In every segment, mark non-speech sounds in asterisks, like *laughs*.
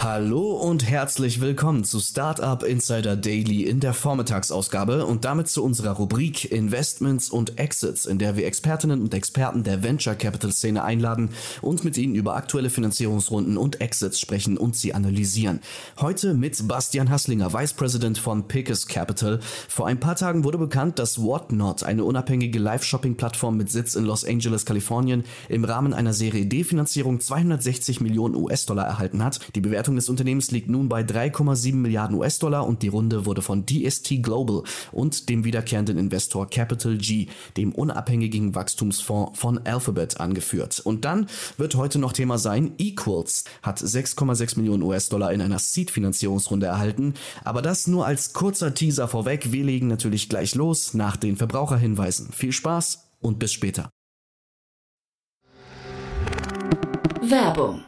Hallo und herzlich willkommen zu Startup Insider Daily in der Vormittagsausgabe und damit zu unserer Rubrik Investments und Exits, in der wir Expertinnen und Experten der Venture Capital Szene einladen und mit ihnen über aktuelle Finanzierungsrunden und Exits sprechen und sie analysieren. Heute mit Bastian Hasslinger, Vice President von Pickus Capital. Vor ein paar Tagen wurde bekannt, dass Whatnot, eine unabhängige Live-Shopping-Plattform mit Sitz in Los Angeles, Kalifornien, im Rahmen einer Serie D-Finanzierung 260 Millionen US-Dollar erhalten hat. Die Bewertung des Unternehmens liegt nun bei 3,7 Milliarden US-Dollar und die Runde wurde von DST Global und dem wiederkehrenden Investor Capital G, dem unabhängigen Wachstumsfonds von Alphabet, angeführt. Und dann wird heute noch Thema sein, Equals hat 6,6 Millionen US-Dollar in einer Seed-Finanzierungsrunde erhalten, aber das nur als kurzer Teaser vorweg. Wir legen natürlich gleich los nach den Verbraucherhinweisen. Viel Spaß und bis später. Werbung.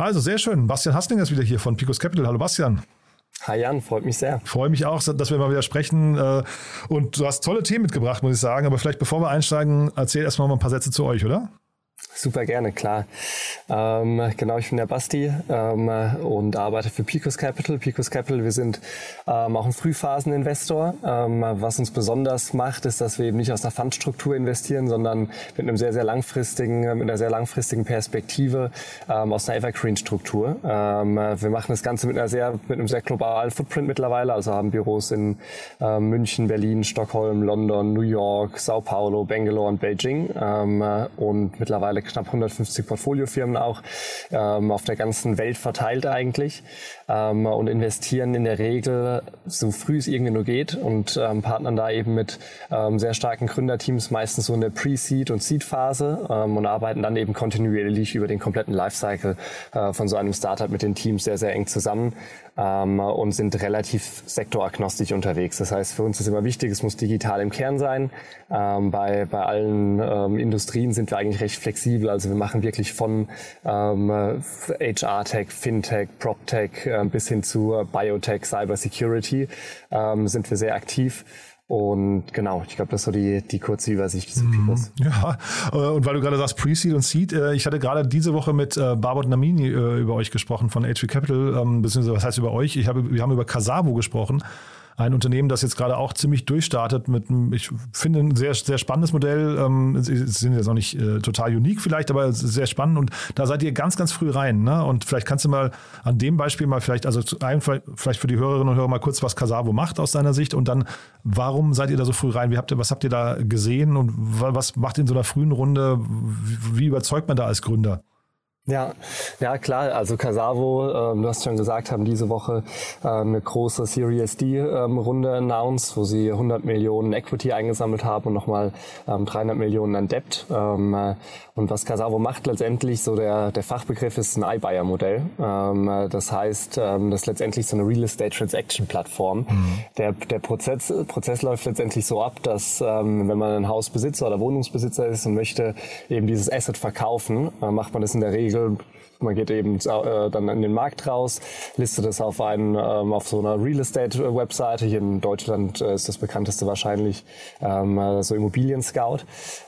Also sehr schön. Bastian Hasslinger ist wieder hier von Picos Capital. Hallo Bastian. Hi Jan, freut mich sehr. Freue mich auch, dass wir mal wieder sprechen. äh, Und du hast tolle Themen mitgebracht, muss ich sagen. Aber vielleicht bevor wir einsteigen, erzähl erstmal mal ein paar Sätze zu euch, oder? Super gerne, klar. Ähm, genau, ich bin der Basti ähm, und arbeite für Picos Capital. Picos Capital, wir sind ähm, auch ein Frühphaseninvestor. Ähm, was uns besonders macht, ist, dass wir eben nicht aus einer Fundstruktur investieren, sondern mit einem sehr, sehr langfristigen, mit einer sehr langfristigen Perspektive ähm, aus einer Evergreen-Struktur. Ähm, wir machen das Ganze mit einer sehr, mit einem sehr globalen Footprint mittlerweile, also haben Büros in äh, München, Berlin, Stockholm, London, New York, Sao Paulo, Bangalore und Beijing und mittlerweile knapp 150 Portfoliofirmen auch ähm, auf der ganzen Welt verteilt eigentlich ähm, und investieren in der Regel so früh es irgendwie nur geht und ähm, partnern da eben mit ähm, sehr starken Gründerteams meistens so in der Pre-Seed und Seed-Phase ähm, und arbeiten dann eben kontinuierlich über den kompletten Lifecycle äh, von so einem Startup mit den Teams sehr, sehr eng zusammen ähm, und sind relativ sektoragnostisch unterwegs. Das heißt, für uns ist immer wichtig, es muss digital im Kern sein. Ähm, bei, bei allen ähm, Industrien sind wir eigentlich recht flexibel. Also wir machen wirklich von ähm, HR-Tech, Fintech, PropTech äh, bis hin zu Biotech, Cybersecurity ähm, sind wir sehr aktiv. Und genau, ich glaube, das ist so die, die kurze Übersicht zu Picos. Ja, äh, und weil du gerade sagst Pre-Seed und Seed, äh, ich hatte gerade diese Woche mit äh, Barbot Namini äh, über euch gesprochen von HV Capital, ähm, beziehungsweise was heißt über euch? Ich habe, wir haben über Casavo gesprochen. Ein Unternehmen, das jetzt gerade auch ziemlich durchstartet mit einem, ich finde, ein sehr, sehr spannendes Modell. Ähm, Sie sind jetzt auch nicht äh, total unique vielleicht, aber sehr spannend und da seid ihr ganz, ganz früh rein. Ne? Und vielleicht kannst du mal an dem Beispiel mal vielleicht, also einem, vielleicht für die Hörerinnen und Hörer mal kurz, was Casavo macht aus deiner Sicht und dann, warum seid ihr da so früh rein? Wie habt ihr, was habt ihr da gesehen und wa- was macht in so einer frühen Runde, wie überzeugt man da als Gründer? Ja, ja klar. Also Casavo, ähm, du hast schon gesagt, haben diese Woche ähm, eine große Series D ähm, Runde announced, wo sie 100 Millionen Equity eingesammelt haben und nochmal ähm, 300 Millionen an Debt. Ähm, äh, und was Casavo macht letztendlich, so der, der Fachbegriff ist ein iBuyer-Modell. Ähm, äh, das heißt, ähm, das ist letztendlich so eine Real Estate Transaction Plattform. Der, der Prozess, Prozess läuft letztendlich so ab, dass ähm, wenn man ein Hausbesitzer oder Wohnungsbesitzer ist und möchte eben dieses Asset verkaufen, äh, macht man das in der Regel Regel man geht eben äh, dann in den Markt raus, listet es auf, einen, ähm, auf so einer Real Estate Webseite. Hier in Deutschland äh, ist das bekannteste wahrscheinlich ähm, äh, so Immobilien Scout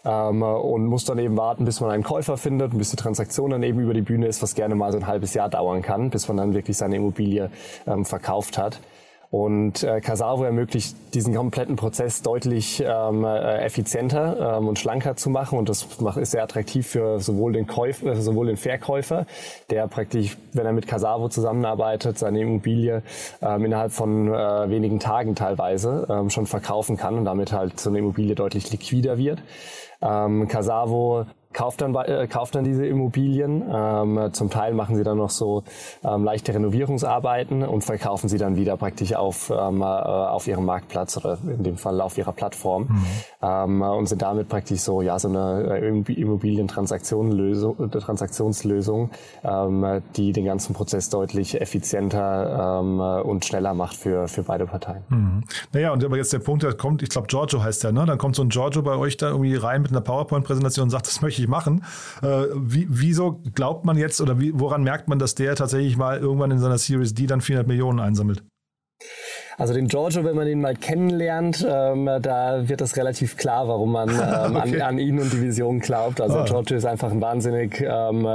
ähm, und muss dann eben warten, bis man einen Käufer findet bis die Transaktion dann eben über die Bühne ist, was gerne mal so ein halbes Jahr dauern kann, bis man dann wirklich seine Immobilie ähm, verkauft hat. Und äh, Casavo ermöglicht diesen kompletten Prozess deutlich ähm, äh, effizienter ähm, und schlanker zu machen. Und das macht, ist sehr attraktiv für sowohl den Käufer, äh, sowohl den Verkäufer, der praktisch, wenn er mit Casavo zusammenarbeitet, seine Immobilie ähm, innerhalb von äh, wenigen Tagen teilweise ähm, schon verkaufen kann und damit halt so eine Immobilie deutlich liquider wird. Ähm, Casavo kauft dann, äh, kauft dann diese Immobilien. Ähm, zum Teil machen sie dann noch so ähm, leichte Renovierungsarbeiten und verkaufen sie dann wieder praktisch auf, ähm, äh, auf ihrem Marktplatz oder in dem Fall auf ihrer Plattform mhm. ähm, und sind damit praktisch so ja so eine äh, Immobilientransaktionslösung, Transaktionslösung, ähm, die den ganzen Prozess deutlich effizienter ähm, und schneller macht für, für beide Parteien. Mhm. Naja, und aber jetzt der Punkt, der kommt, ich glaube Giorgio heißt der, ne? Dann kommt so ein Giorgio bei euch da irgendwie rein mit einer PowerPoint-Präsentation und sagt, das möchte ich machen. Äh, wie, wieso glaubt man jetzt oder wie, woran merkt man, dass der tatsächlich mal irgendwann in seiner Series D dann 400 Millionen einsammelt? Also den Giorgio, wenn man ihn mal kennenlernt, ähm, da wird das relativ klar, warum man *laughs* ähm, okay. an, an, ihn und die Vision glaubt. Also ah. Giorgio ist einfach ein wahnsinnig, ähm,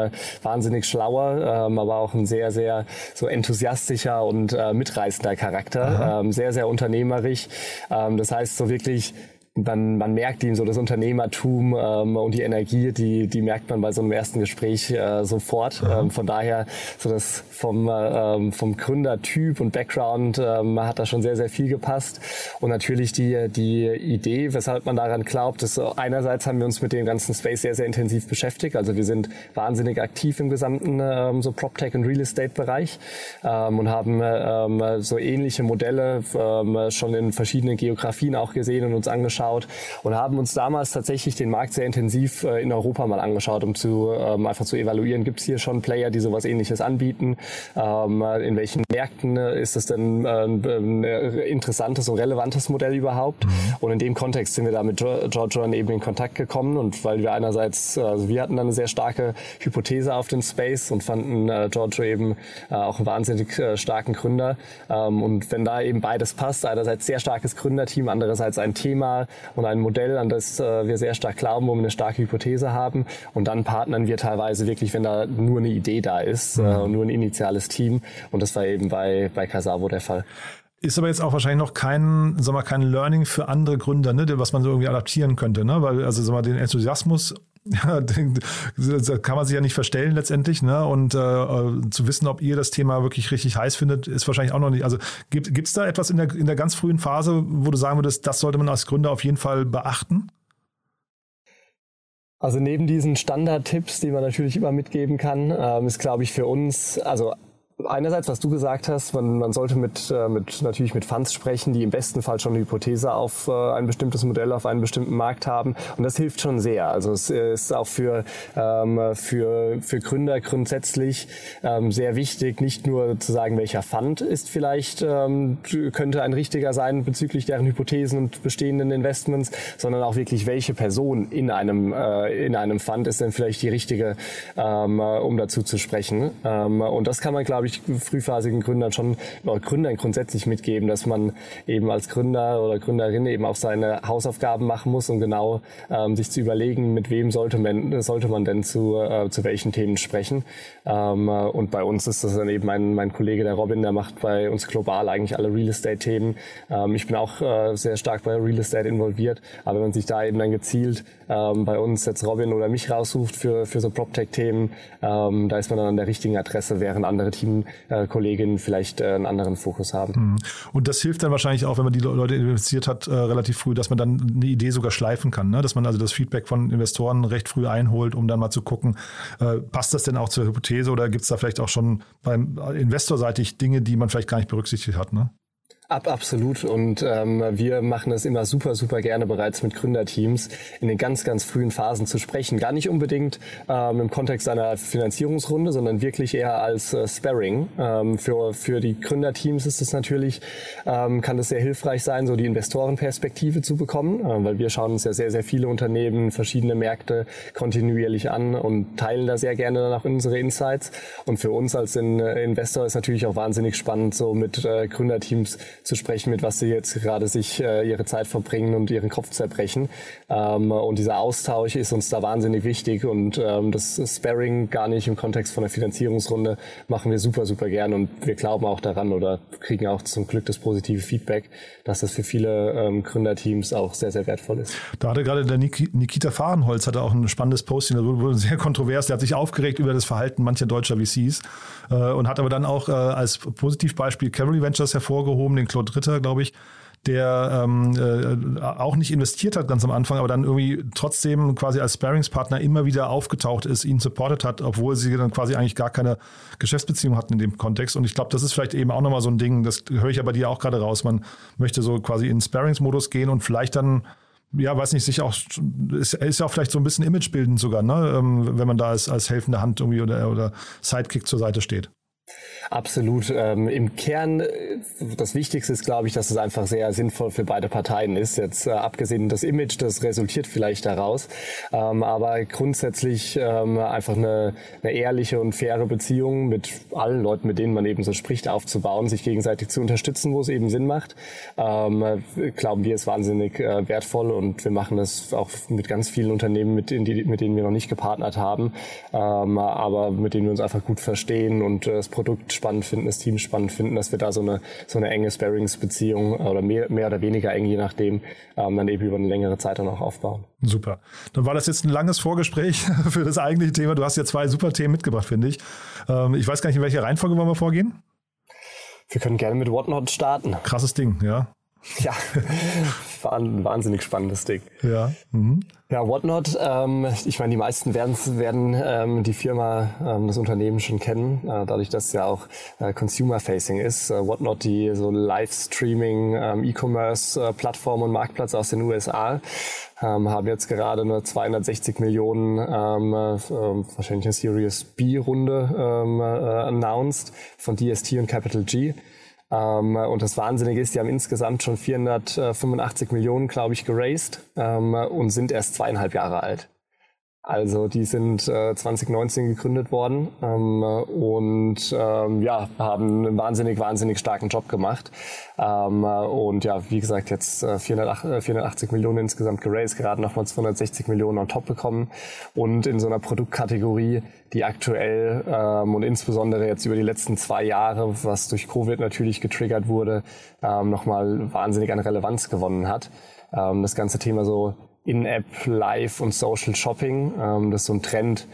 wahnsinnig schlauer, ähm, aber auch ein sehr, sehr so enthusiastischer und äh, mitreißender Charakter. Ähm, sehr, sehr unternehmerisch. Ähm, das heißt so wirklich man, man merkt ihm so das Unternehmertum ähm, und die Energie, die, die merkt man bei so einem ersten Gespräch äh, sofort. Ähm, von daher, so das vom, ähm, vom Gründertyp und Background ähm, hat da schon sehr, sehr viel gepasst. Und natürlich die, die Idee, weshalb man daran glaubt, ist einerseits haben wir uns mit dem ganzen Space sehr, sehr intensiv beschäftigt. Also wir sind wahnsinnig aktiv im gesamten ähm, so PropTech und Real Estate Bereich ähm, und haben ähm, so ähnliche Modelle ähm, schon in verschiedenen Geografien auch gesehen und uns angeschaut angeschaut und haben uns damals tatsächlich den Markt sehr intensiv äh, in Europa mal angeschaut, um zu ähm, einfach zu evaluieren, gibt es hier schon Player, die sowas ähnliches anbieten? Ähm, in welchen Märkten äh, ist das denn äh, ein interessantes und relevantes Modell überhaupt? Mhm. Und in dem Kontext sind wir da mit Giorgio eben in Kontakt gekommen und weil wir einerseits, also wir hatten dann eine sehr starke Hypothese auf den Space und fanden äh, Giorgio eben äh, auch einen wahnsinnig äh, starken Gründer. Ähm, und wenn da eben beides passt, einerseits sehr starkes Gründerteam, andererseits ein Thema, und ein Modell, an das äh, wir sehr stark glauben, wo wir eine starke Hypothese haben. Und dann partnern wir teilweise wirklich, wenn da nur eine Idee da ist, äh, mhm. nur ein initiales Team. Und das war eben bei, bei Casavo der Fall. Ist aber jetzt auch wahrscheinlich noch kein, sag mal, kein Learning für andere Gründer, ne, was man so irgendwie adaptieren könnte, ne? Weil, also sag mal, den Enthusiasmus *laughs* da kann man sich ja nicht verstellen letztendlich. Ne? Und äh, äh, zu wissen, ob ihr das Thema wirklich richtig heiß findet, ist wahrscheinlich auch noch nicht. Also gibt es da etwas in der, in der ganz frühen Phase, wo du sagen würdest, das sollte man als Gründer auf jeden Fall beachten? Also neben diesen Standardtipps, die man natürlich immer mitgeben kann, ähm, ist, glaube ich, für uns, also einerseits, was du gesagt hast, man, man sollte mit, äh, mit, natürlich mit Funds sprechen, die im besten Fall schon eine Hypothese auf äh, ein bestimmtes Modell, auf einen bestimmten Markt haben. Und das hilft schon sehr. Also es ist auch für, ähm, für, für Gründer grundsätzlich ähm, sehr wichtig, nicht nur zu sagen, welcher Fund ist vielleicht, ähm, könnte ein richtiger sein bezüglich deren Hypothesen und bestehenden Investments, sondern auch wirklich, welche Person in einem, äh, in einem Fund ist denn vielleicht die richtige, ähm, um dazu zu sprechen. Ähm, und das kann man, glaube ich, ich, frühphasigen Gründern schon, oder Gründern grundsätzlich mitgeben, dass man eben als Gründer oder Gründerin eben auch seine Hausaufgaben machen muss, um genau ähm, sich zu überlegen, mit wem sollte man, sollte man denn zu, äh, zu welchen Themen sprechen. Ähm, äh, und bei uns ist das dann eben mein, mein Kollege, der Robin, der macht bei uns global eigentlich alle Real Estate-Themen. Ähm, ich bin auch äh, sehr stark bei Real Estate involviert, aber wenn man sich da eben dann gezielt ähm, bei uns jetzt Robin oder mich raussucht für, für so PropTech-Themen, ähm, da ist man dann an der richtigen Adresse, während andere Äh, Kolleginnen vielleicht äh, einen anderen Fokus haben. Mhm. Und das hilft dann wahrscheinlich auch, wenn man die Leute investiert hat, äh, relativ früh, dass man dann eine Idee sogar schleifen kann, ne? dass man also das Feedback von Investoren recht früh einholt, um dann mal zu gucken, äh, passt das denn auch zur Hypothese oder gibt es da vielleicht auch schon beim äh, Investorseitig Dinge, die man vielleicht gar nicht berücksichtigt hat? Ne? Ab, absolut. Und ähm, wir machen es immer super, super gerne bereits mit Gründerteams in den ganz, ganz frühen Phasen zu sprechen. Gar nicht unbedingt ähm, im Kontext einer Finanzierungsrunde, sondern wirklich eher als äh, Sparring. Ähm, für, für die Gründerteams ist es natürlich, ähm, kann es sehr hilfreich sein, so die Investorenperspektive zu bekommen, äh, weil wir schauen uns ja sehr, sehr viele Unternehmen, verschiedene Märkte kontinuierlich an und teilen da sehr gerne dann auch unsere Insights. Und für uns als in, äh, Investor ist natürlich auch wahnsinnig spannend, so mit äh, Gründerteams zu sprechen, mit was sie jetzt gerade sich äh, ihre Zeit verbringen und ihren Kopf zerbrechen. Ähm, und dieser Austausch ist uns da wahnsinnig wichtig und ähm, das Sparring gar nicht im Kontext von der Finanzierungsrunde machen wir super, super gern und wir glauben auch daran oder kriegen auch zum Glück das positive Feedback, dass das für viele ähm, Gründerteams auch sehr, sehr wertvoll ist. Da hatte gerade der Nikita Fahrenholz hatte auch ein spannendes Posting, das wurde sehr kontrovers, der hat sich aufgeregt über das Verhalten mancher deutscher VCs äh, und hat aber dann auch äh, als Positivbeispiel Cavalry Ventures hervorgehoben, den Claude Ritter, glaube ich, der ähm, äh, auch nicht investiert hat ganz am Anfang, aber dann irgendwie trotzdem quasi als Sparingspartner immer wieder aufgetaucht ist, ihn supportet hat, obwohl sie dann quasi eigentlich gar keine Geschäftsbeziehung hatten in dem Kontext. Und ich glaube, das ist vielleicht eben auch nochmal so ein Ding, das höre ich ja bei dir auch gerade raus. Man möchte so quasi in Sparingsmodus gehen und vielleicht dann ja, weiß nicht, sich auch, ist, ist ja auch vielleicht so ein bisschen imagebildend sogar, ne? Ähm, wenn man da als, als helfende Hand irgendwie oder, oder Sidekick zur Seite steht. Absolut. Ähm, Im Kern, äh, das Wichtigste ist, glaube ich, dass es einfach sehr sinnvoll für beide Parteien ist. Jetzt äh, abgesehen das Image, das resultiert vielleicht daraus. Ähm, aber grundsätzlich ähm, einfach eine, eine ehrliche und faire Beziehung mit allen Leuten, mit denen man eben so spricht, aufzubauen, sich gegenseitig zu unterstützen, wo es eben Sinn macht. Ähm, glauben wir, ist wahnsinnig äh, wertvoll und wir machen das auch mit ganz vielen Unternehmen, mit, die, mit denen wir noch nicht gepartnert haben, ähm, aber mit denen wir uns einfach gut verstehen und äh, Produkt spannend finden, das Team spannend finden, dass wir da so eine, so eine enge Sparings-Beziehung oder mehr, mehr oder weniger eng, je nachdem, ähm, dann eben über eine längere Zeit dann auch aufbauen. Super. Dann war das jetzt ein langes Vorgespräch *laughs* für das eigentliche Thema. Du hast ja zwei super Themen mitgebracht, finde ich. Ähm, ich weiß gar nicht, in welcher Reihenfolge wollen wir vorgehen? Wir können gerne mit Whatnot starten. Krasses Ding, ja. *laughs* Ja, war ein wahnsinnig spannendes Ding. Ja. Mhm. Ja, Whatnot, ähm, ich meine, die meisten werden, werden ähm, die Firma, ähm, das Unternehmen schon kennen, äh, dadurch, dass es ja auch äh, Consumer-Facing ist. Äh, Whatnot, die so Livestreaming, ähm, E-Commerce-Plattform und Marktplatz aus den USA, ähm, haben jetzt gerade eine 260 Millionen, ähm, äh, äh, wahrscheinlich eine Series B-Runde ähm, äh, announced von DST und Capital G. Ähm, und das Wahnsinnige ist, die haben insgesamt schon 485 Millionen, glaube ich, geraced ähm, und sind erst zweieinhalb Jahre alt. Also die sind äh, 2019 gegründet worden ähm, und ähm, ja, haben einen wahnsinnig, wahnsinnig starken Job gemacht. Ähm, und ja, wie gesagt, jetzt äh, 408, 480 äh, Millionen insgesamt geraced, gerade nochmal 260 Millionen on top bekommen. Und in so einer Produktkategorie, die aktuell ähm, und insbesondere jetzt über die letzten zwei Jahre, was durch Covid natürlich getriggert wurde, ähm, nochmal wahnsinnig an Relevanz gewonnen hat. Ähm, das ganze Thema so in-App, Live und Social Shopping. Ähm, das ist so ein Trend,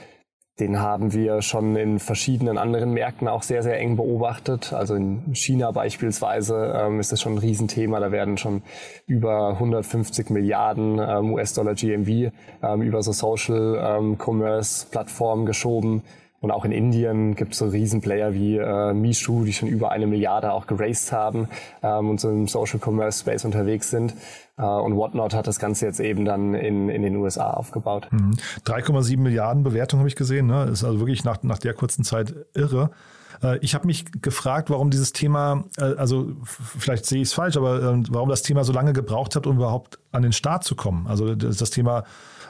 den haben wir schon in verschiedenen anderen Märkten auch sehr, sehr eng beobachtet. Also in China beispielsweise ähm, ist das schon ein Riesenthema. Da werden schon über 150 Milliarden ähm, US-Dollar GMV ähm, über so Social ähm, Commerce Plattformen geschoben. Und auch in Indien gibt es so Riesenplayer wie äh, Mishu, die schon über eine Milliarde auch geraced haben ähm, und so im Social Commerce Space unterwegs sind. Äh, und Whatnot hat das Ganze jetzt eben dann in, in den USA aufgebaut. Mhm. 3,7 Milliarden Bewertung habe ich gesehen. Ne? Ist also wirklich nach, nach der kurzen Zeit irre. Äh, ich habe mich gefragt, warum dieses Thema, äh, also vielleicht sehe ich es falsch, aber ähm, warum das Thema so lange gebraucht hat, um überhaupt an den Start zu kommen. Also das Thema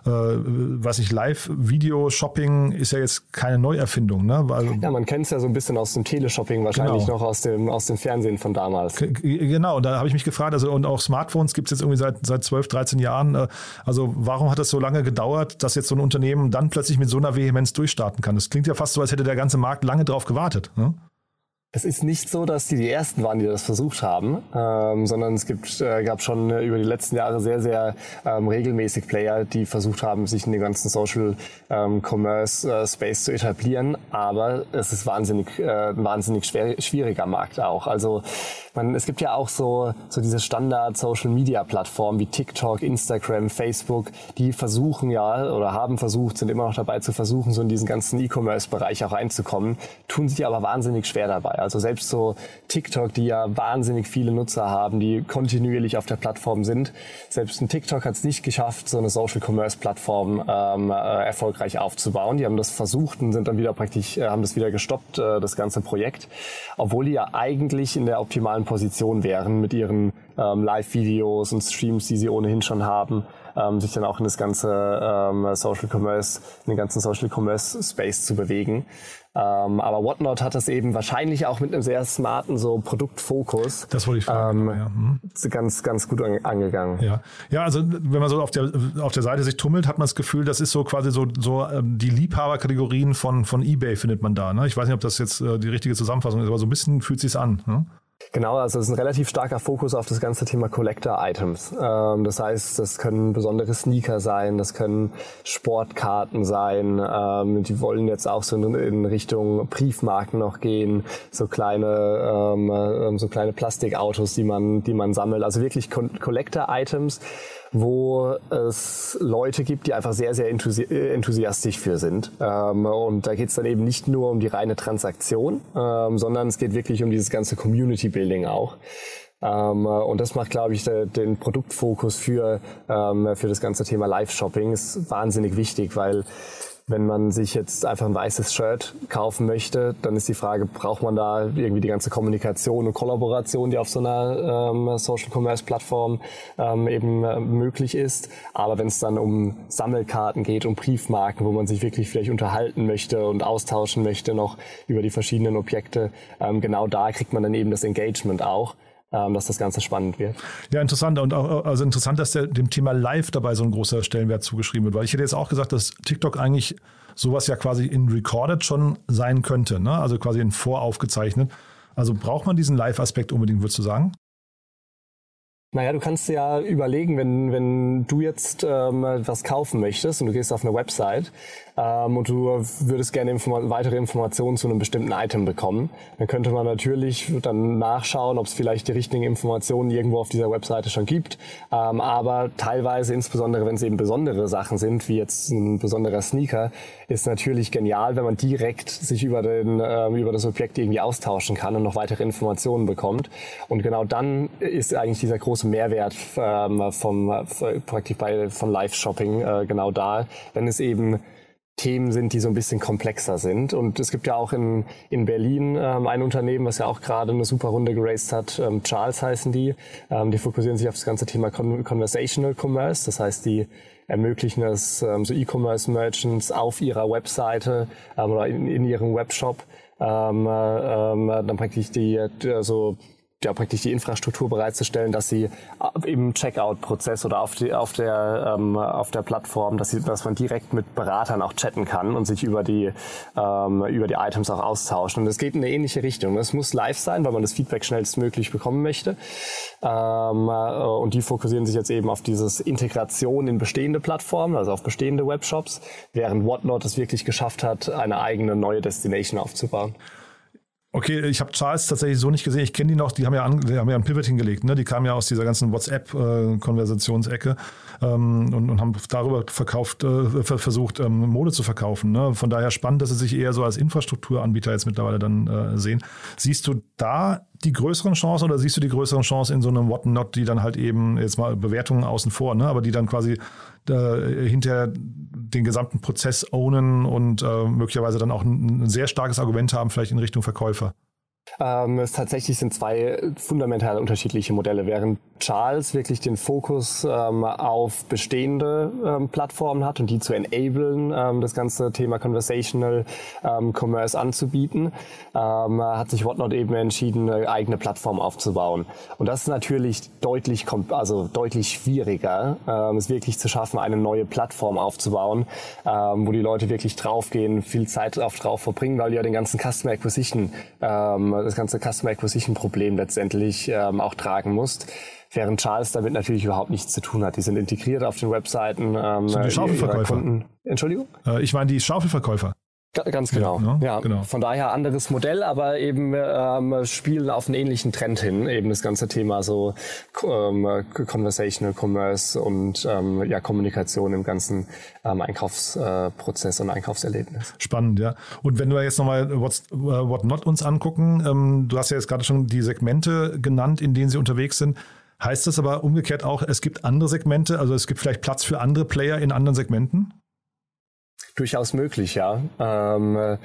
äh, weiß ich, Live-Video-Shopping ist ja jetzt keine Neuerfindung. Ne? Weil, ja, man kennt es ja so ein bisschen aus dem Teleshopping, wahrscheinlich genau. noch aus dem, aus dem Fernsehen von damals. Genau, und da habe ich mich gefragt, also und auch Smartphones gibt es jetzt irgendwie seit, seit 12, 13 Jahren. Äh, also warum hat es so lange gedauert, dass jetzt so ein Unternehmen dann plötzlich mit so einer Vehemenz durchstarten kann? Das klingt ja fast so, als hätte der ganze Markt lange drauf gewartet. Ne? Es ist nicht so, dass die die ersten waren, die das versucht haben, ähm, sondern es gibt, äh, gab schon über die letzten Jahre sehr, sehr ähm, regelmäßig Player, die versucht haben, sich in den ganzen Social ähm, Commerce äh, Space zu etablieren. Aber es ist wahnsinnig, äh, wahnsinnig schwer, schwieriger Markt auch. Also man, es gibt ja auch so, so diese Standard Social Media Plattformen wie TikTok, Instagram, Facebook, die versuchen ja oder haben versucht, sind immer noch dabei zu versuchen, so in diesen ganzen E-Commerce Bereich auch reinzukommen, tun sich aber wahnsinnig schwer dabei. Also selbst so TikTok, die ja wahnsinnig viele Nutzer haben, die kontinuierlich auf der Plattform sind, selbst ein TikTok hat es nicht geschafft, so eine Social Commerce Plattform ähm, äh, erfolgreich aufzubauen. Die haben das versucht und sind dann wieder praktisch, äh, haben das wieder gestoppt, äh, das ganze Projekt, obwohl die ja eigentlich in der optimalen Position wären mit ihren ähm, Live-Videos und Streams, die sie ohnehin schon haben ähm, sich dann auch in das ganze ähm, Social Commerce, in den ganzen Social Commerce Space zu bewegen. Ähm, aber Whatnot hat das eben wahrscheinlich auch mit einem sehr smarten so Produktfokus. Das wollte ich fragen. Ähm, ja. hm. Ganz, ganz gut an, angegangen. Ja. ja, also wenn man so auf der, auf der Seite sich tummelt, hat man das Gefühl, das ist so quasi so, so ähm, die Liebhaberkategorien von, von eBay findet man da. Ne? Ich weiß nicht, ob das jetzt äh, die richtige Zusammenfassung ist, aber so ein bisschen fühlt sich an. Ne? Genau, also es ist ein relativ starker Fokus auf das ganze Thema Collector-Items. Ähm, das heißt, das können besondere Sneaker sein, das können Sportkarten sein. Ähm, die wollen jetzt auch so in, Richtung Briefmarken noch gehen, so kleine, ähm, so kleine Plastikautos, die man, die man sammelt. Also wirklich Collector-Items wo es Leute gibt, die einfach sehr, sehr enthusi enthusiastisch für sind. Ähm, und da geht es dann eben nicht nur um die reine Transaktion, ähm, sondern es geht wirklich um dieses ganze Community Building auch. Ähm, und das macht, glaube ich, de, den Produktfokus für, ähm, für das ganze Thema Live-Shopping ist wahnsinnig wichtig, weil wenn man sich jetzt einfach ein weißes Shirt kaufen möchte, dann ist die Frage, braucht man da irgendwie die ganze Kommunikation und Kollaboration, die auf so einer ähm, Social Commerce Plattform ähm, eben äh, möglich ist. Aber wenn es dann um Sammelkarten geht, um Briefmarken, wo man sich wirklich vielleicht unterhalten möchte und austauschen möchte noch über die verschiedenen Objekte, ähm, genau da kriegt man dann eben das Engagement auch dass das Ganze spannend wird. Ja, interessant und auch also interessant, dass der, dem Thema Live dabei so ein großer Stellenwert zugeschrieben wird, weil ich hätte jetzt auch gesagt, dass TikTok eigentlich sowas ja quasi in Recorded schon sein könnte, ne? also quasi in voraufgezeichnet. Also braucht man diesen Live-Aspekt unbedingt, würdest du sagen? Naja, du kannst ja überlegen, wenn, wenn du jetzt ähm, was kaufen möchtest und du gehst auf eine Website ähm, und du würdest gerne Inform weitere Informationen zu einem bestimmten Item bekommen, dann könnte man natürlich dann nachschauen, ob es vielleicht die richtigen Informationen irgendwo auf dieser Webseite schon gibt. Ähm, aber teilweise, insbesondere wenn es eben besondere Sachen sind, wie jetzt ein besonderer Sneaker, ist natürlich genial, wenn man direkt sich über, den, ähm, über das Objekt irgendwie austauschen kann und noch weitere Informationen bekommt. Und genau dann ist eigentlich dieser große große Mehrwert ähm, vom, praktisch bei, von Live-Shopping äh, genau da, wenn es eben Themen sind, die so ein bisschen komplexer sind. Und es gibt ja auch in, in Berlin ähm, ein Unternehmen, was ja auch gerade eine super Runde geraced hat. Ähm, Charles heißen die. Ähm, die fokussieren sich auf das ganze Thema Con Conversational Commerce. Das heißt, die ermöglichen es ähm, so E-Commerce-Merchants auf ihrer Webseite ähm, oder in, in ihrem Webshop ähm, äh, ähm, dann praktisch die, also ja, praktisch die Infrastruktur bereitzustellen, dass sie im Checkout-Prozess oder auf, die, auf, der, ähm, auf der Plattform, dass, sie, dass man direkt mit Beratern auch chatten kann und sich über die, ähm, über die Items auch austauschen. Und es geht in eine ähnliche Richtung. Es muss live sein, weil man das Feedback schnellstmöglich bekommen möchte. Ähm, äh, und die fokussieren sich jetzt eben auf dieses Integration in bestehende Plattformen, also auf bestehende Webshops, während Whatnot es wirklich geschafft hat, eine eigene neue Destination aufzubauen. Okay, ich habe Charles tatsächlich so nicht gesehen. Ich kenne die noch, die haben ja, an, die haben ja ein Pivot hingelegt. Ne? Die kamen ja aus dieser ganzen WhatsApp-Konversationsecke ähm, und, und, haben darüber verkauft, äh, versucht, ähm, Mode zu verkaufen. Ne? Von daher spannend, dass sie sich eher so als Infrastrukturanbieter jetzt mittlerweile dann äh, sehen. Siehst du da die größeren Chancen oder siehst du die größeren Chancen in so einem Whatnot, die dann halt eben, jetzt mal Bewertungen außen vor, ne? aber die dann quasi äh, hinterher den gesamten Prozess ownen und äh, möglicherweise dann auch ein, ein sehr starkes Argument haben, vielleicht in Richtung Verkäufer? Ähm, es tatsächlich sind zwei fundamental unterschiedliche Modelle. Während Charles wirklich den Fokus ähm, auf bestehende ähm, Plattformen hat und die zu enablen, ähm, das ganze Thema Conversational ähm, Commerce anzubieten, ähm, hat sich Whatnot eben entschieden, eine eigene Plattform aufzubauen. Und das ist natürlich deutlich, also deutlich schwieriger, es wirklich zu schaffen, eine neue Plattform aufzubauen, wo die Leute wirklich draufgehen, viel Zeit auf drauf verbringen, weil ja den ganzen Customer Acquisition das ganze Customer Acquisition Problem letztendlich ähm, auch tragen musst. Während Charles damit natürlich überhaupt nichts zu tun hat. Die sind integriert auf den Webseiten. Ähm, sind die Schaufelverkäufer? Entschuldigung? Äh, ich meine die Schaufelverkäufer. Ganz genau. Ja, ne? ja, genau. Von daher anderes Modell, aber eben ähm, spielen auf einen ähnlichen Trend hin. Eben das ganze Thema so ähm, Conversational Commerce und ähm, ja Kommunikation im ganzen ähm, Einkaufsprozess und Einkaufserlebnis. Spannend, ja. Und wenn wir jetzt nochmal What's, uh, What Not uns angucken, ähm, du hast ja jetzt gerade schon die Segmente genannt, in denen sie unterwegs sind. Heißt das aber umgekehrt auch, es gibt andere Segmente, also es gibt vielleicht Platz für andere Player in anderen Segmenten? Durchaus möglich, ja. Ähm,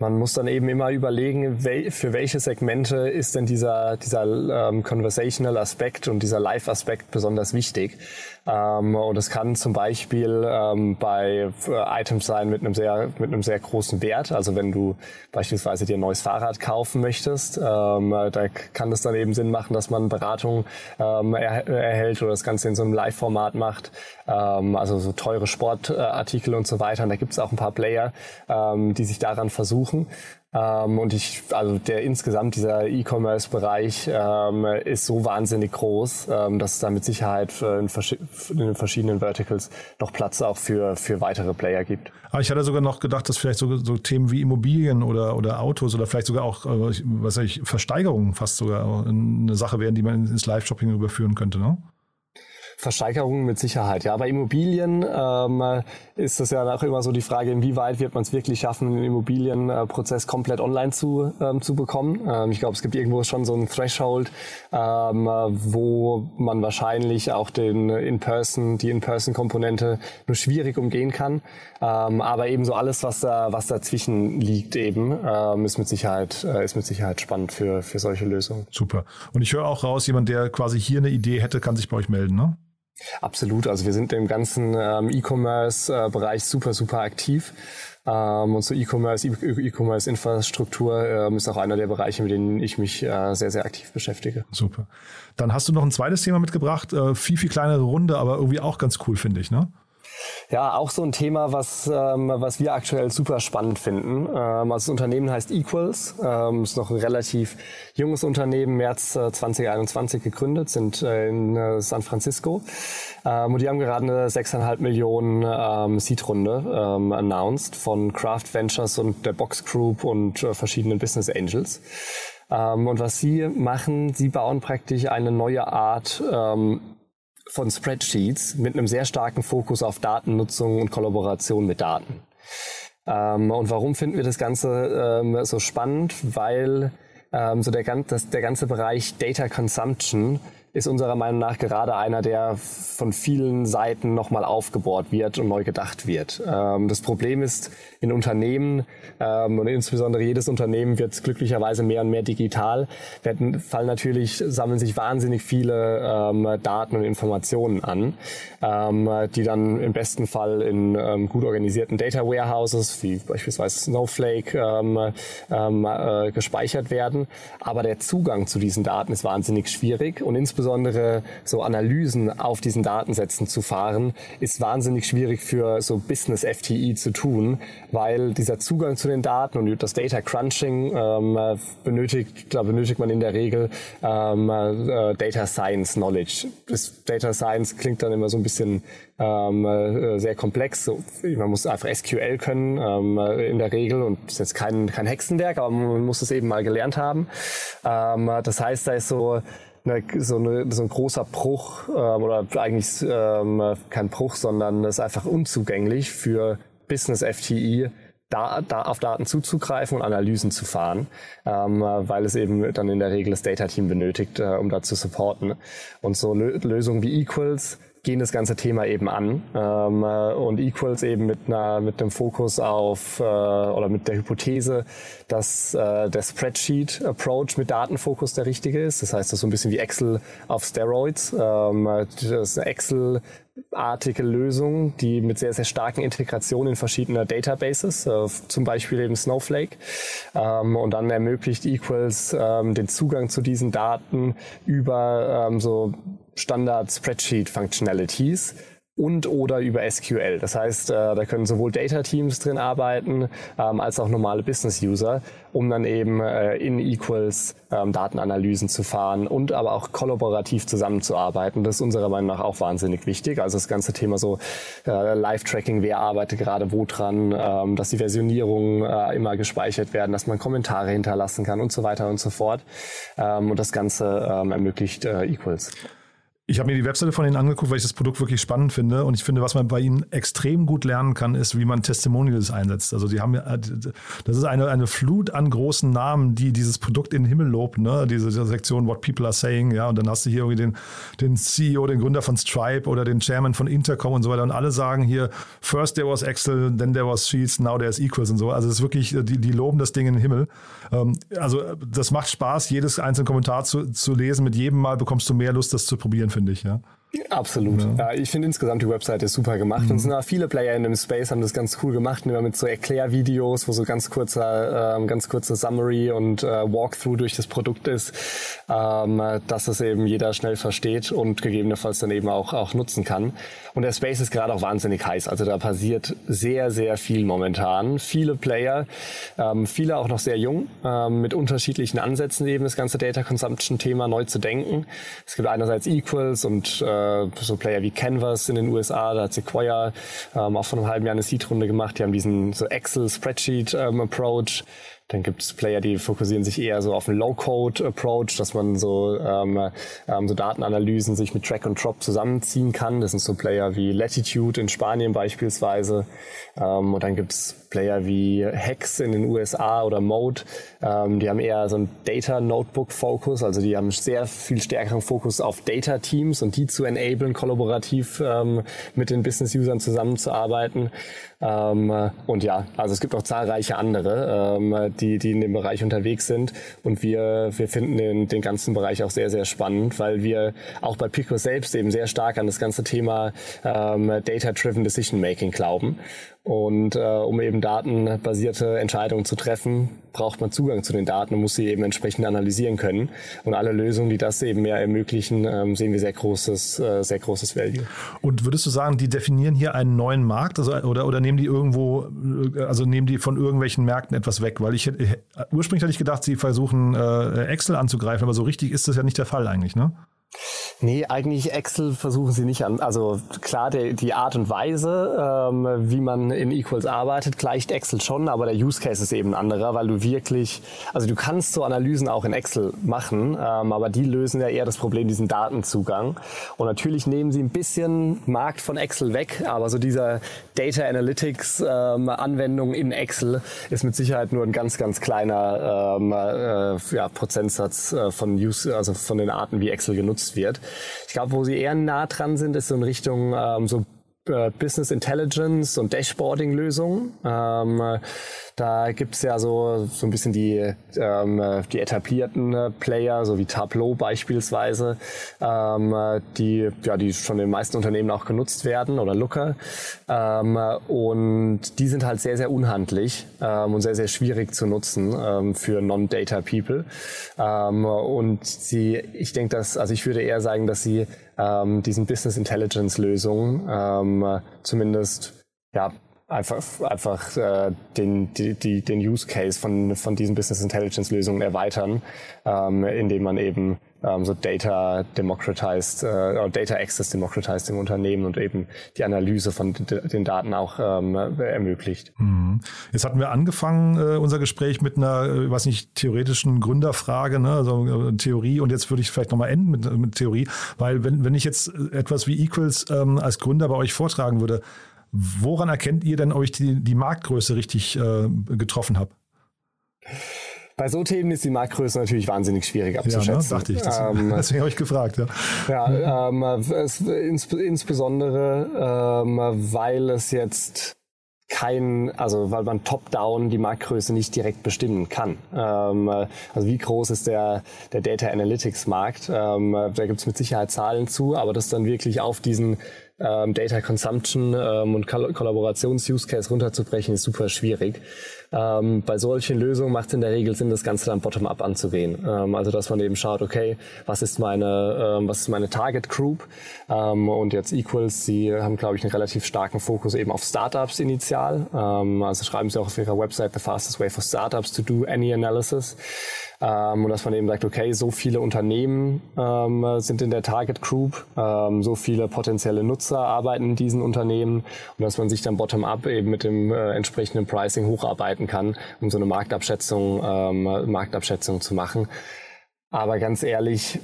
man muss dann eben immer überlegen, wel für welche Segmente ist denn dieser, dieser ähm, Conversational Aspekt und dieser Live-Aspekt besonders wichtig. Ähm, und es kann zum Beispiel ähm, bei äh, Items sein mit einem sehr mit einem sehr großen Wert. Also wenn du beispielsweise dir ein neues Fahrrad kaufen möchtest, ähm, da kann es dann eben Sinn machen, dass man Beratung ähm, er erhält oder das Ganze in so einem Live-Format macht. Ähm, also so teure Sportartikel und so weiter. Und da gibt es auch ein paar Player, ähm, die sich daran versuchen. Ähm, und ich, also der insgesamt dieser E-Commerce-Bereich ähm, ist so wahnsinnig groß, ähm, dass es da mit Sicherheit in, vers in, den verschiedenen Verticals noch Platz auch für, für weitere Player gibt. Aber ich hatte sogar noch gedacht, dass vielleicht so, so Themen wie Immobilien oder, oder Autos oder vielleicht sogar auch, äh, was weiß ich, Versteigerungen fast sogar eine Sache wären, die man ins Live-Shopping überführen könnte, ne? Versteigerungen mit Sicherheit. Ja, bei Immobilien ähm, ist das ja auch immer so die Frage, inwieweit wird man es wirklich schaffen, den Immobilienprozess komplett online zu, ähm, zu bekommen. Ähm, ich glaube, es gibt irgendwo schon so ein Threshold, ähm, wo man wahrscheinlich auch den In-Person, die In-Person-Komponente nur schwierig umgehen kann. Ähm, aber eben so alles, was da, was dazwischen liegt eben, ähm, ist mit Sicherheit, äh, ist mit Sicherheit spannend für, für solche Lösungen. Super. Und ich höre auch raus, jemand, der quasi hier eine Idee hätte, kann sich bei euch melden, ne? Absolut. Also wir sind im ganzen ähm, E-Commerce-Bereich super, super aktiv. Ähm, und so E-Commerce, E-Commerce-Infrastruktur ähm, ist auch einer der Bereiche, mit denen ich mich äh, sehr, sehr aktiv beschäftige. Super. Dann hast du noch ein zweites Thema mitgebracht. Äh, viel, viel kleinere Runde, aber irgendwie auch ganz cool, finde ich, ne? Ja, auch so ein Thema, was, ähm, was wir aktuell super spannend finden. Ähm, also das Unternehmen heißt Equals, ähm, ist noch ein relativ junges Unternehmen, März äh, 2021 gegründet, sind äh, in äh, San Francisco. Ähm, und die haben gerade eine 6,5 Millionen ähm, Seed-Runde ähm, announced von Craft Ventures und der Box Group und äh, verschiedenen Business Angels. Ähm, und was sie machen, sie bauen praktisch eine neue Art ähm, von Spreadsheets mit einem sehr starken Fokus auf Datennutzung und Kollaboration mit Daten. Ähm, und warum finden wir das Ganze ähm, so spannend? Weil ähm, so der, das, der ganze Bereich Data Consumption ist unserer Meinung nach gerade einer, der von vielen Seiten nochmal aufgebohrt wird und neu gedacht wird. Ähm, das Problem ist, in Unternehmen ähm, und insbesondere jedes Unternehmen wird glücklicherweise mehr und mehr digital, werden, fallen natürlich, sammeln sich wahnsinnig viele ähm, Daten und Informationen an, ähm, die dann im besten Fall in ähm, gut organisierten Data Warehouses, wie beispielsweise Snowflake, ähm, äh, gespeichert werden. Aber der Zugang zu diesen Daten ist wahnsinnig schwierig und insbesondere insbesondere so Analysen auf diesen Datensätzen zu fahren, ist wahnsinnig schwierig für so Business FTI zu tun, weil dieser Zugang zu den Daten und das Data Crunching ähm, benötigt, da benötigt man in der Regel ähm, äh, Data Science Knowledge. Das Data Science klingt dann immer so ein bisschen ähm, äh, sehr komplex. So, man muss einfach SQL können ähm, in der Regel und ist jetzt kein, kein Hexenwerk, aber man muss es eben mal gelernt haben. Ähm, das heißt, da ist so eine, so, eine, so ein großer Bruch ähm, oder eigentlich ähm, kein Bruch, sondern es ist einfach unzugänglich für Business FTI da, da auf Daten zuzugreifen und Analysen zu fahren, ähm, weil es eben dann in der Regel das Data Team benötigt, äh, um da zu supporten. Und so Lösungen wie Equals gehen das ganze Thema eben an ähm, äh, und Equals eben mit einer mit dem Fokus auf äh, oder mit der Hypothese, dass äh, der Spreadsheet Approach mit Datenfokus der richtige ist. Das heißt, das ist so ein bisschen wie Excel auf Steroids. Ähm, das ist eine Excel artige Lösung, die mit sehr, sehr starken Integrationen in verschiedener Databases, äh, zum Beispiel eben Snowflake, ähm, und dann ermöglicht Equals ähm, den Zugang zu diesen Daten über ähm, so Standard Spreadsheet Functionalities und oder über SQL. Das heißt, äh, da können sowohl Data-Teams drin arbeiten, ähm, als auch normale Business-User, um dann eben äh, in Equals ähm, Datenanalysen zu fahren und aber auch kollaborativ zusammenzuarbeiten. Das ist unserer Meinung nach auch wahnsinnig wichtig. Also das ganze Thema so äh, Live-Tracking, wer arbeitet gerade wo dran, ähm, dass die Versionierungen immer gespeichert werden, dass man Kommentare hinterlassen kann und so weiter und so fort. Und das Ganze ermöglicht Equals. Ich habe mir die Webseite von Ihnen angeguckt, weil ich das Produkt wirklich spannend finde. Und ich finde, was man bei Ihnen extrem gut lernen kann, ist, wie man Testimonials einsetzt. Also die haben ja, das ist eine, eine Flut an großen Namen, die dieses Produkt in den Himmel loben, ne? Diese, diese Sektion What People Are Saying, ja. Und dann hast du hier irgendwie den, den CEO, den Gründer von Stripe oder den Chairman von Intercom und so weiter. Und alle sagen hier, first there was Excel, then there was Sheets, now there's Equals und so. Also es ist wirklich, die, die loben das Ding in den Himmel. Ähm, also das macht Spaß, jedes einzelne Kommentar zu, zu lesen. Mit jedem Mal bekommst du mehr Lust, das zu probieren, finde ich, ja. Absolut. Ja. ich finde insgesamt die Webseite super gemacht. Mhm. Und es sind auch viele Player in dem Space haben das ganz cool gemacht, immer mit so Erklärvideos, wo so ganz kurzer, ähm, ganz kurze Summary und äh, Walkthrough durch das Produkt ist, ähm, dass es eben jeder schnell versteht und gegebenenfalls dann eben auch, auch nutzen kann. Und der Space ist gerade auch wahnsinnig heiß. Also da passiert sehr, sehr viel momentan. Viele Player, ähm, viele auch noch sehr jung, ähm, mit unterschiedlichen Ansätzen eben das ganze Data Consumption Thema neu zu denken. Es gibt einerseits Equals und äh, so Player wie Canvas in den USA, da hat Sequoia ähm, auch vor einem halben Jahr eine Seed-Runde gemacht. Die haben diesen so Excel-Spreadsheet-Approach. Ähm, dann gibt es Player, die fokussieren sich eher so auf einen Low-Code-Approach, dass man so, ähm, ähm, so Datenanalysen sich mit Track und Drop zusammenziehen kann. Das sind so Player wie Latitude in Spanien beispielsweise. Ähm, und dann gibt es Player wie Hex in den USA oder Mode. Ähm, die haben eher so einen Data-Notebook-Fokus, also die haben sehr viel stärkeren Fokus auf Data-Teams und die zu enablen, kollaborativ ähm, mit den Business-Usern zusammenzuarbeiten. Ähm, und ja, also es gibt auch zahlreiche andere, ähm, die, die in dem Bereich unterwegs sind. Und wir, wir finden den, den ganzen Bereich auch sehr, sehr spannend, weil wir auch bei Pico selbst eben sehr stark an das ganze Thema ähm, Data-Driven Decision Making glauben. Und äh, um eben datenbasierte Entscheidungen zu treffen, braucht man Zugang zu den Daten und muss sie eben entsprechend analysieren können. Und alle Lösungen, die das eben mehr ermöglichen, ähm, sehen wir sehr großes, äh, sehr großes Value. Und würdest du sagen, die definieren hier einen neuen Markt, also oder oder nehmen die irgendwo, äh, also nehmen die von irgendwelchen Märkten etwas weg? Weil ich äh, ursprünglich hatte ich gedacht, sie versuchen äh, Excel anzugreifen, aber so richtig ist das ja nicht der Fall eigentlich, ne? Nee, eigentlich Excel versuchen sie nicht an. Also klar, der, die Art und Weise, ähm, wie man in Equals arbeitet, gleicht Excel schon, aber der Use Case ist eben ein anderer, weil du wirklich, also du kannst so Analysen auch in Excel machen, ähm, aber die lösen ja eher das Problem, diesen Datenzugang. Und natürlich nehmen sie ein bisschen Markt von Excel weg, aber so dieser Data Analytics ähm, Anwendung in Excel ist mit Sicherheit nur ein ganz, ganz kleiner ähm, äh, ja, Prozentsatz äh, von Use, also von den Arten, wie Excel genutzt wird. Ich glaube, wo sie eher nah dran sind, ist so in Richtung ähm, so äh, Business Intelligence und Dashboarding-Lösungen. Ähm, da gibt's ja so, so ein bisschen die, ähm, die etablierten äh, Player, so wie Tableau beispielsweise, ähm, die, ja, die schon in den meisten Unternehmen auch genutzt werden oder Looker. Ähm, und die sind halt sehr, sehr unhandlich ähm, und sehr, sehr schwierig zu nutzen ähm, für Non-Data People. Ähm, und sie, ich denke, dass, also ich würde eher sagen, dass sie ähm, diesen Business Intelligence Lösungen ähm, zumindest ja einfach, einfach äh, den, die, die, den Use Case von, von diesen Business Intelligence Lösungen erweitern, ähm, indem man eben ähm, so Data democratized, äh, Data Access democratized im Unternehmen und eben die Analyse von den Daten auch ähm, ermöglicht. Mhm. Jetzt hatten wir angefangen, äh, unser Gespräch mit einer, äh, weiß nicht, theoretischen Gründerfrage, ne? also äh, Theorie und jetzt würde ich vielleicht nochmal enden mit, mit Theorie, weil wenn, wenn ich jetzt etwas wie Equals ähm, als Gründer bei euch vortragen würde, Woran erkennt ihr denn, ob ich die, die Marktgröße richtig äh, getroffen habe? Bei so Themen ist die Marktgröße natürlich wahnsinnig schwierig abzuschätzen. Ja, ne, dachte ich. Das, ähm, *laughs* deswegen habe ich gefragt. Ja, ja ähm, es, ins, insbesondere, ähm, weil es jetzt kein, also weil man top-down die Marktgröße nicht direkt bestimmen kann. Ähm, also wie groß ist der, der Data Analytics Markt? Ähm, da gibt es mit Sicherheit Zahlen zu, aber das dann wirklich auf diesen ähm, Data Consumption ähm, und Kollaborations-Use Case runterzubrechen, ist super schwierig. Ähm, bei solchen Lösungen macht es in der Regel Sinn, das Ganze dann bottom-up anzugehen. Ähm, also dass man eben schaut, okay, was ist meine, ähm, was ist meine Target Group? Ähm, und jetzt Equals, sie haben, glaube ich, einen relativ starken Fokus eben auf Startups initial. Ähm, also schreiben sie auch auf ihrer Website The Fastest Way for Startups to do any analysis. Ähm, und dass man eben sagt, okay, so viele Unternehmen sind in der Target Group, so viele potenzielle Nutzer arbeiten in diesen Unternehmen und dass man sich dann bottom-up eben mit dem äh, entsprechenden Pricing hocharbeiten kann, um so eine Marktabschätzung, ähm, Marktabschätzung zu machen. Aber ganz ehrlich,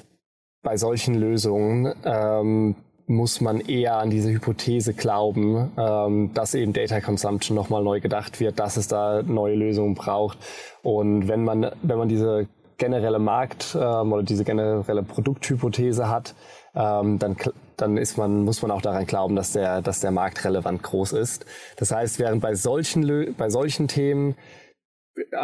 bei solchen Lösungen ähm, muss man eher an diese Hypothese glauben, ähm, dass eben Data Consumption nochmal neu gedacht wird, dass es da neue Lösungen braucht. Und wenn man, wenn man diese generelle Markt ähm, oder diese generelle Produkthypothese hat, ähm, dann, dann ist man, muss man auch daran glauben, dass der, dass der Markt relevant groß ist. Das heißt, während bei solchen, bei solchen Themen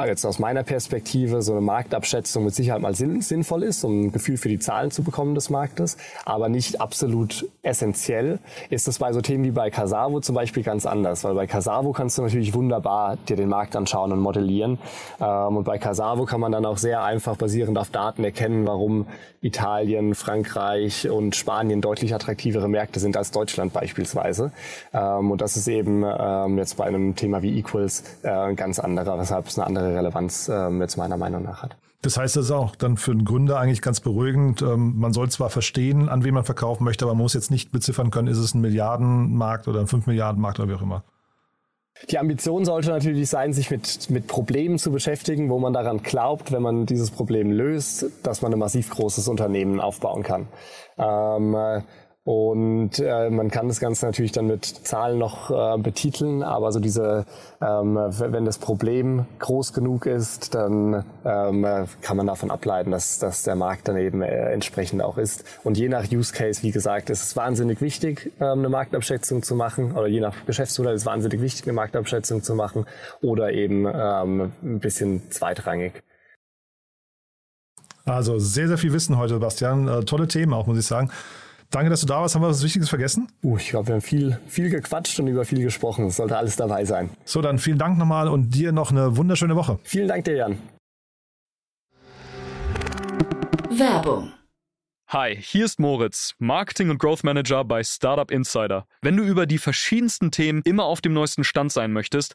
jetzt aus meiner Perspektive so eine Marktabschätzung mit Sicherheit mal sinn, sinnvoll ist, um ein Gefühl für die Zahlen zu bekommen des Marktes, aber nicht absolut essentiell, ist das bei so Themen wie bei Casavo zum Beispiel ganz anders, weil bei Casavo kannst du natürlich wunderbar dir den Markt anschauen und modellieren ähm, und bei Casavo kann man dann auch sehr einfach basierend auf Daten erkennen, warum Italien, Frankreich und Spanien deutlich attraktivere Märkte sind als Deutschland beispielsweise ähm, und das ist eben ähm, jetzt bei einem Thema wie Equals äh, ganz anderer, weshalb es eine andere Relevanz ähm, jetzt meiner Meinung nach hat. Das heißt, das ist auch dann für einen Gründer eigentlich ganz beruhigend. Ähm, man soll zwar verstehen, an wen man verkaufen möchte, aber man muss jetzt nicht beziffern können, ist es ein Milliardenmarkt oder ein 5 Milliarden Markt oder wie auch immer. Die Ambition sollte natürlich sein, sich mit, mit Problemen zu beschäftigen, wo man daran glaubt, wenn man dieses Problem löst, dass man ein massiv großes Unternehmen aufbauen kann. Ähm, äh, und äh, man kann das Ganze natürlich dann mit Zahlen noch äh, betiteln, aber so diese, ähm, wenn das Problem groß genug ist, dann ähm, kann man davon ableiten, dass, dass der Markt dann eben äh, entsprechend auch ist. Und je nach Use Case, wie gesagt, ist es wahnsinnig wichtig, ähm, eine Marktabschätzung zu machen, oder je nach Geschäftsmodell ist es wahnsinnig wichtig, eine Marktabschätzung zu machen, oder eben ähm, ein bisschen zweitrangig. Also sehr, sehr viel Wissen heute, Sebastian. Äh, tolle Themen auch, muss ich sagen. Danke, dass du da warst. Haben wir was Wichtiges vergessen? Uh, ich glaube, wir haben viel, viel gequatscht und über viel gesprochen. Es sollte alles dabei sein. So, dann vielen Dank nochmal und dir noch eine wunderschöne Woche. Vielen Dank dir, Jan. Werbung Hi, hier ist Moritz, Marketing und Growth Manager bei Startup Insider. Wenn du über die verschiedensten Themen immer auf dem neuesten Stand sein möchtest,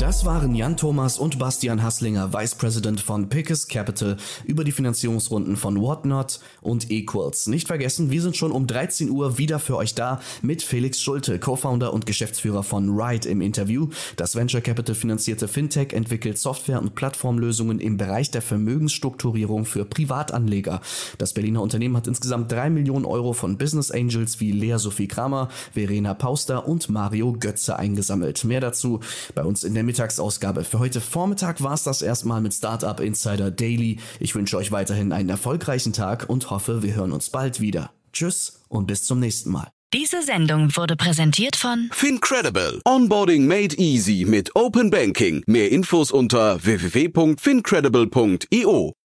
Das waren Jan Thomas und Bastian Hasslinger, Vice President von Pickus Capital, über die Finanzierungsrunden von Whatnot und Equals. Nicht vergessen, wir sind schon um 13 Uhr wieder für euch da mit Felix Schulte, Co-Founder und Geschäftsführer von Ride im Interview. Das Venture Capital finanzierte Fintech entwickelt Software- und Plattformlösungen im Bereich der Vermögensstrukturierung für Privatanleger. Das Berliner Unternehmen hat insgesamt drei Millionen Euro von Business Angels wie Lea Sophie Kramer, Verena Pauster und Mario Götze eingesammelt. Mehr dazu bei uns in der Mittagsausgabe. Für heute Vormittag war es das erstmal mit Startup Insider Daily. Ich wünsche euch weiterhin einen erfolgreichen Tag und hoffe, wir hören uns bald wieder. Tschüss und bis zum nächsten Mal. Diese Sendung wurde präsentiert von Fincredible. Onboarding made easy mit Open Banking. Mehr Infos unter www.fincredible.io.